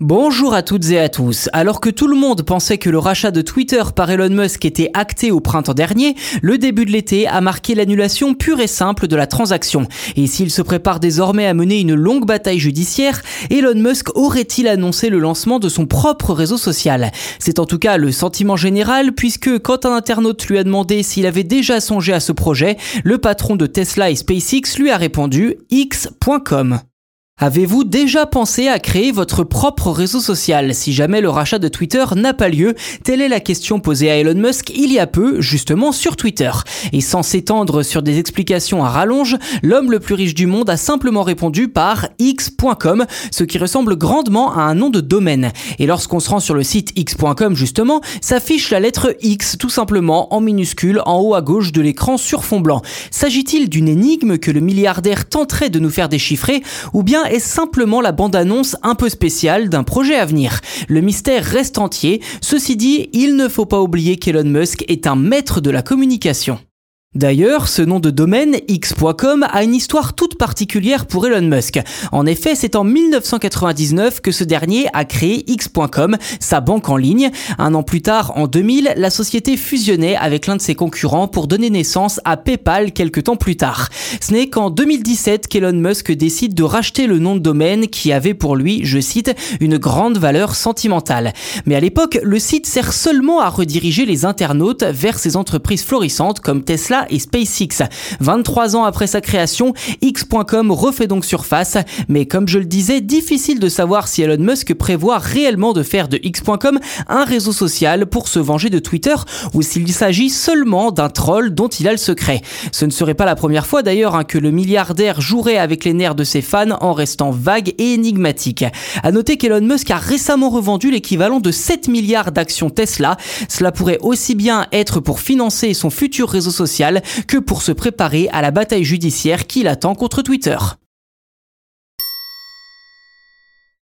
Bonjour à toutes et à tous. Alors que tout le monde pensait que le rachat de Twitter par Elon Musk était acté au printemps dernier, le début de l'été a marqué l'annulation pure et simple de la transaction. Et s'il se prépare désormais à mener une longue bataille judiciaire, Elon Musk aurait-il annoncé le lancement de son propre réseau social? C'est en tout cas le sentiment général puisque quand un internaute lui a demandé s'il avait déjà songé à ce projet, le patron de Tesla et SpaceX lui a répondu x.com. Avez-vous déjà pensé à créer votre propre réseau social si jamais le rachat de Twitter n'a pas lieu? Telle est la question posée à Elon Musk il y a peu, justement sur Twitter. Et sans s'étendre sur des explications à rallonge, l'homme le plus riche du monde a simplement répondu par x.com, ce qui ressemble grandement à un nom de domaine. Et lorsqu'on se rend sur le site x.com justement, s'affiche la lettre X tout simplement en minuscule en haut à gauche de l'écran sur fond blanc. S'agit-il d'une énigme que le milliardaire tenterait de nous faire déchiffrer ou bien est simplement la bande-annonce un peu spéciale d'un projet à venir. Le mystère reste entier. Ceci dit, il ne faut pas oublier qu'Elon Musk est un maître de la communication. D'ailleurs, ce nom de domaine x.com a une histoire toute particulière pour Elon Musk. En effet, c'est en 1999 que ce dernier a créé x.com, sa banque en ligne. Un an plus tard, en 2000, la société fusionnait avec l'un de ses concurrents pour donner naissance à PayPal quelques temps plus tard. Ce n'est qu'en 2017 qu'Elon Musk décide de racheter le nom de domaine qui avait pour lui, je cite, une grande valeur sentimentale. Mais à l'époque, le site sert seulement à rediriger les internautes vers ces entreprises florissantes comme Et SpaceX. 23 ans après sa création, X.com refait donc surface, mais comme je le disais, difficile de savoir si Elon Musk prévoit réellement de faire de X.com un réseau social pour se venger de Twitter ou s'il s'agit seulement d'un troll dont il a le secret. Ce ne serait pas la première fois d'ailleurs hein, que le milliardaire jouerait avec les nerfs de ses fans en restant vague et énigmatique. À noter qu'Elon Musk a récemment revendu l'équivalent de 7 milliards d'actions Tesla. Cela pourrait aussi bien être pour financer son futur réseau social que pour se préparer à la bataille judiciaire qui l'attend contre Twitter.